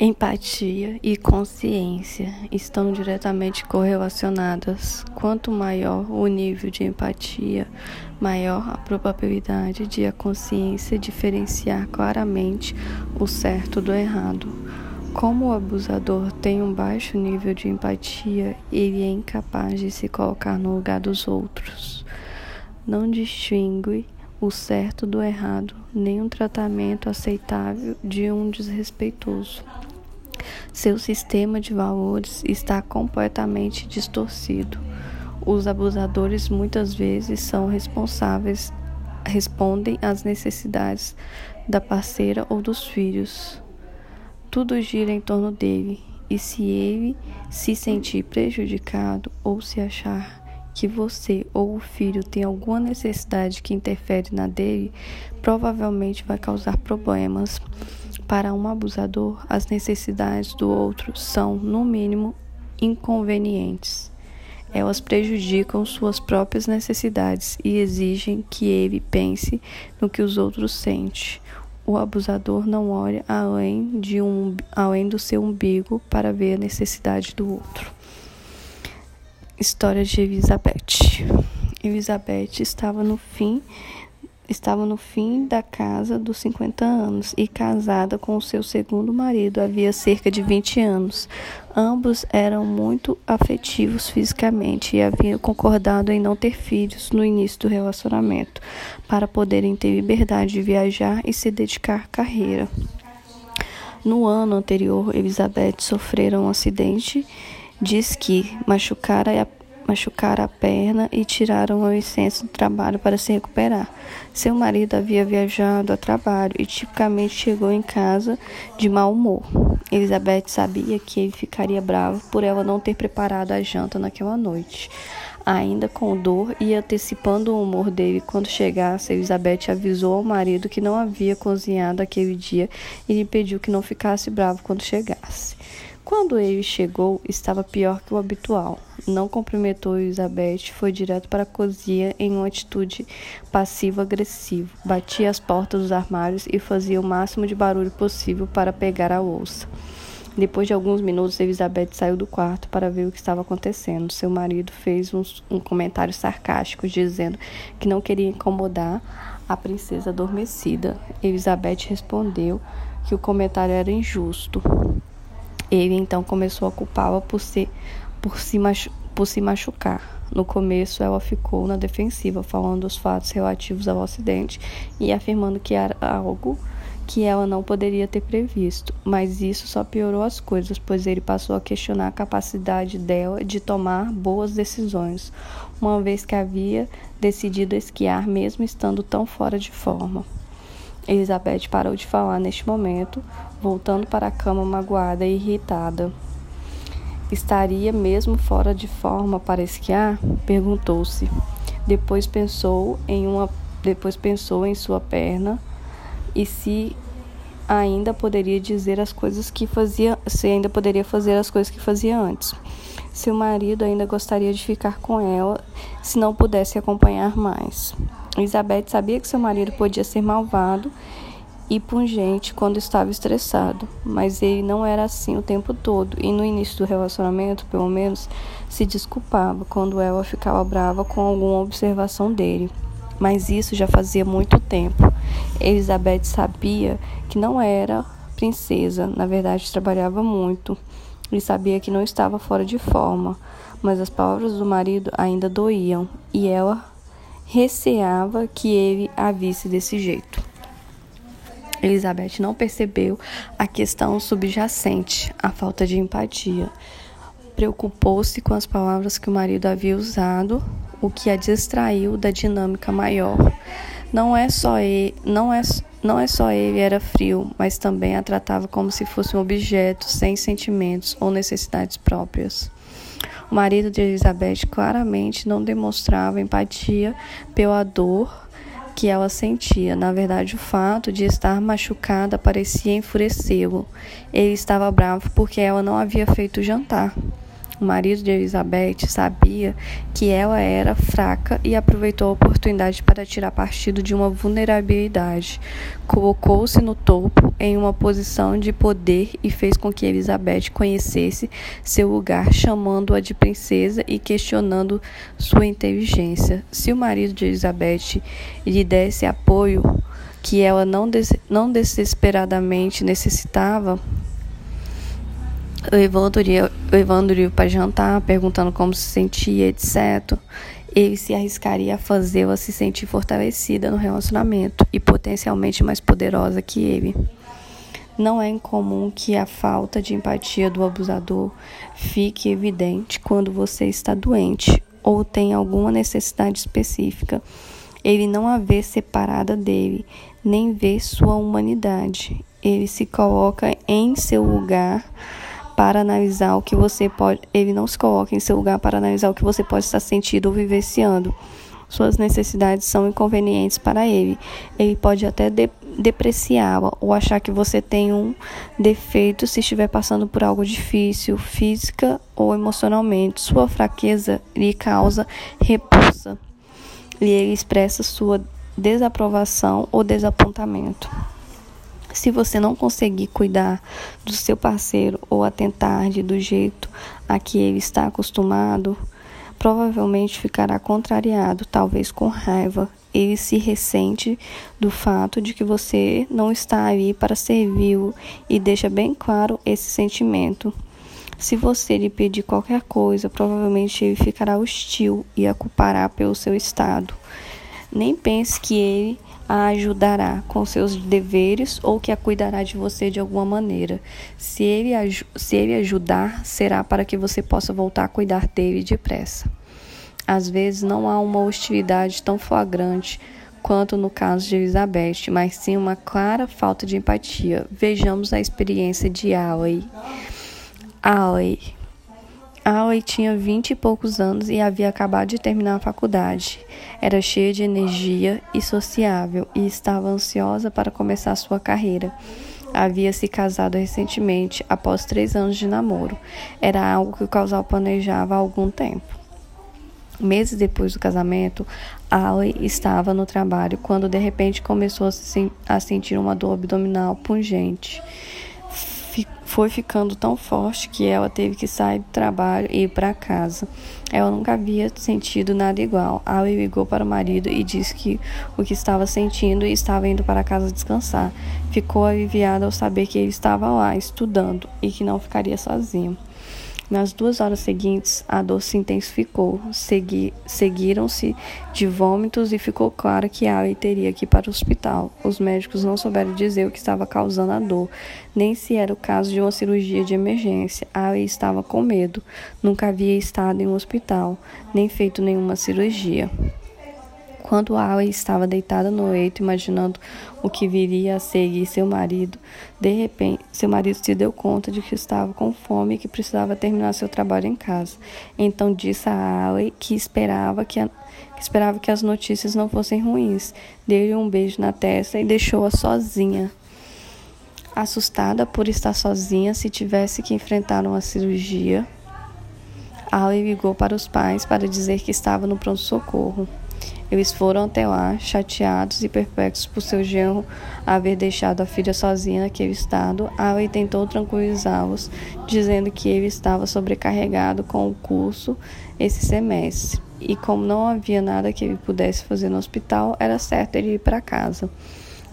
Empatia e consciência estão diretamente correlacionadas. Quanto maior o nível de empatia, maior a probabilidade de a consciência diferenciar claramente o certo do errado. Como o abusador tem um baixo nível de empatia, ele é incapaz de se colocar no lugar dos outros. Não distingue o certo do errado, nem um tratamento aceitável de um desrespeitoso. Seu sistema de valores está completamente distorcido. Os abusadores muitas vezes são responsáveis, respondem às necessidades da parceira ou dos filhos. Tudo gira em torno dele, e se ele se sentir prejudicado ou se achar que você ou o filho tem alguma necessidade que interfere na dele, provavelmente vai causar problemas. Para um abusador, as necessidades do outro são, no mínimo, inconvenientes. Elas prejudicam suas próprias necessidades e exigem que ele pense no que os outros sentem. O abusador não olha além, de um, além do seu umbigo para ver a necessidade do outro. História de Elizabeth. Elizabeth estava no fim estava no fim da casa dos 50 anos e casada com o seu segundo marido havia cerca de 20 anos. Ambos eram muito afetivos fisicamente e haviam concordado em não ter filhos no início do relacionamento, para poderem ter liberdade de viajar e se dedicar à carreira. No ano anterior, Elizabeth sofrera um acidente de esqui, machucara a machucaram a perna e tiraram a licença do trabalho para se recuperar. Seu marido havia viajado a trabalho e tipicamente chegou em casa de mau humor. Elizabeth sabia que ele ficaria bravo por ela não ter preparado a janta naquela noite. Ainda com dor e antecipando o humor dele quando chegasse, Elizabeth avisou ao marido que não havia cozinhado aquele dia e lhe pediu que não ficasse bravo quando chegasse. Quando ele chegou, estava pior que o habitual. Não cumprimentou Elizabeth, foi direto para a cozinha em uma atitude passivo-agressiva. Batia as portas dos armários e fazia o máximo de barulho possível para pegar a louça. Depois de alguns minutos, Elizabeth saiu do quarto para ver o que estava acontecendo. Seu marido fez um, um comentário sarcástico, dizendo que não queria incomodar a princesa adormecida. Elizabeth respondeu que o comentário era injusto. Ele então começou a culpá-la por, se, por, se por se machucar. No começo, ela ficou na defensiva, falando dos fatos relativos ao acidente e afirmando que era algo que ela não poderia ter previsto, mas isso só piorou as coisas, pois ele passou a questionar a capacidade dela de tomar boas decisões, uma vez que havia decidido esquiar mesmo estando tão fora de forma. Elizabeth parou de falar neste momento, voltando para a cama magoada e irritada. Estaria mesmo fora de forma para esquiar? perguntou-se. Depois pensou em uma depois pensou em sua perna e se ainda poderia dizer as coisas que fazia, se ainda poderia fazer as coisas que fazia antes. Seu marido ainda gostaria de ficar com ela se não pudesse acompanhar mais. Elizabeth sabia que seu marido podia ser malvado e pungente quando estava estressado, mas ele não era assim o tempo todo e no início do relacionamento, pelo menos, se desculpava quando ela ficava brava com alguma observação dele. Mas isso já fazia muito tempo. Elizabeth sabia que não era princesa, na verdade trabalhava muito e sabia que não estava fora de forma, mas as palavras do marido ainda doíam e ela receava que ele a visse desse jeito. Elizabeth não percebeu a questão subjacente, a falta de empatia. Preocupou-se com as palavras que o marido havia usado, o que a distraiu da dinâmica maior. Não é só ele, não é, não é só ele era frio, mas também a tratava como se fosse um objeto sem sentimentos ou necessidades próprias. O marido de Elizabeth claramente não demonstrava empatia pela dor que ela sentia. Na verdade, o fato de estar machucada parecia enfurecê-lo. Ele estava bravo porque ela não havia feito jantar. O marido de Elizabeth sabia que ela era fraca e aproveitou a oportunidade para tirar partido de uma vulnerabilidade. Colocou-se no topo em uma posição de poder e fez com que Elizabeth conhecesse seu lugar, chamando-a de princesa e questionando sua inteligência. Se o marido de Elizabeth lhe desse apoio que ela não, des não desesperadamente necessitava, levantaria, levantaria para jantar, perguntando como se sentia, etc. Ele se arriscaria a fazê-la se sentir fortalecida no relacionamento e potencialmente mais poderosa que ele. Não é incomum que a falta de empatia do abusador fique evidente quando você está doente ou tem alguma necessidade específica. Ele não a vê separada dele, nem vê sua humanidade. Ele se coloca em seu lugar para analisar o que você pode. Ele não se coloca em seu lugar para analisar o que você pode estar sentindo ou vivenciando. Suas necessidades são inconvenientes para ele. Ele pode até de, depreciá-la ou achar que você tem um defeito se estiver passando por algo difícil, física ou emocionalmente. Sua fraqueza lhe causa repulsa e ele expressa sua desaprovação ou desapontamento. Se você não conseguir cuidar do seu parceiro ou atentar-lhe do jeito a que ele está acostumado, provavelmente ficará contrariado, talvez com raiva. Ele se ressente do fato de que você não está ali para servi-lo e deixa bem claro esse sentimento. Se você lhe pedir qualquer coisa, provavelmente ele ficará hostil e a culpará pelo seu estado. Nem pense que ele a ajudará com seus deveres ou que a cuidará de você de alguma maneira. Se ele, se ele ajudar, será para que você possa voltar a cuidar dele depressa. Às vezes não há uma hostilidade tão flagrante quanto no caso de Elizabeth, mas sim uma clara falta de empatia. Vejamos a experiência de Alley. Alley Aoi tinha vinte e poucos anos e havia acabado de terminar a faculdade. Era cheia de energia e sociável e estava ansiosa para começar sua carreira. Havia se casado recentemente, após três anos de namoro. Era algo que o casal planejava há algum tempo. Meses depois do casamento, Aoi estava no trabalho quando de repente começou a, se, a sentir uma dor abdominal pungente foi ficando tão forte que ela teve que sair do trabalho e ir para casa. Ela nunca havia sentido nada igual. Ela ligou para o marido e disse que o que estava sentindo e estava indo para casa descansar. Ficou aliviada ao saber que ele estava lá estudando e que não ficaria sozinho. Nas duas horas seguintes, a dor se intensificou. Segui Seguiram-se de vômitos e ficou claro que Ali teria que ir para o hospital. Os médicos não souberam dizer o que estava causando a dor, nem se era o caso de uma cirurgia de emergência. Ali estava com medo. Nunca havia estado em um hospital, nem feito nenhuma cirurgia. Quando Ali estava deitada no leito, imaginando o que viria a seguir seu marido, de repente, seu marido se deu conta de que estava com fome e que precisava terminar seu trabalho em casa. Então disse a Ali que esperava que, a, que esperava que as notícias não fossem ruins. Deu-lhe um beijo na testa e deixou-a sozinha. Assustada por estar sozinha se tivesse que enfrentar uma cirurgia, Ali ligou para os pais para dizer que estava no pronto-socorro. Eles foram até lá, chateados e perplexos por seu genro haver deixado a filha sozinha naquele estado. Ali tentou tranquilizá-los, dizendo que ele estava sobrecarregado com o curso esse semestre. E como não havia nada que ele pudesse fazer no hospital, era certo ele ir para casa.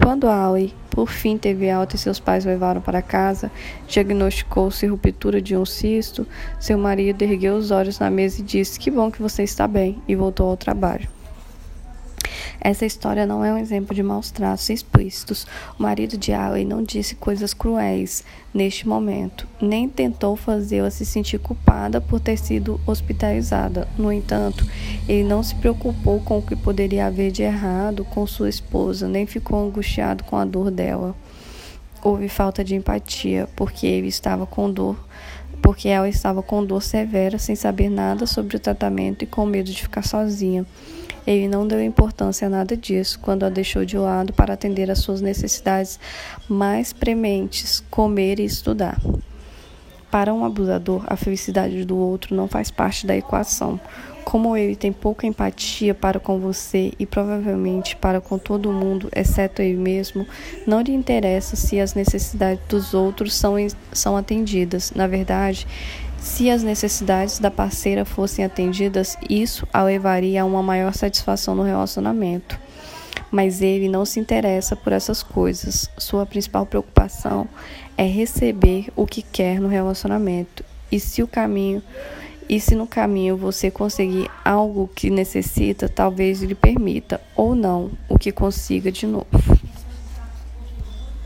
Quando Ali, por fim, teve alta e seus pais levaram para casa, diagnosticou-se ruptura de um cisto, seu marido ergueu os olhos na mesa e disse: Que bom que você está bem, e voltou ao trabalho. Essa história não é um exemplo de maus tratos explícitos. O marido de Ali não disse coisas cruéis neste momento, nem tentou fazê-la se sentir culpada por ter sido hospitalizada. No entanto, ele não se preocupou com o que poderia haver de errado com sua esposa, nem ficou angustiado com a dor dela. Houve falta de empatia, porque ele estava com dor porque ela estava com dor severa, sem saber nada sobre o tratamento e com medo de ficar sozinha. Ele não deu importância a nada disso quando a deixou de lado para atender às suas necessidades mais prementes, comer e estudar. Para um abusador, a felicidade do outro não faz parte da equação. Como ele tem pouca empatia para com você e provavelmente para com todo mundo, exceto ele mesmo, não lhe interessa se as necessidades dos outros são, são atendidas. Na verdade, se as necessidades da parceira fossem atendidas, isso a levaria a uma maior satisfação no relacionamento mas ele não se interessa por essas coisas. Sua principal preocupação é receber o que quer no relacionamento. E se o caminho e se no caminho você conseguir algo que necessita, talvez lhe permita ou não o que consiga de novo.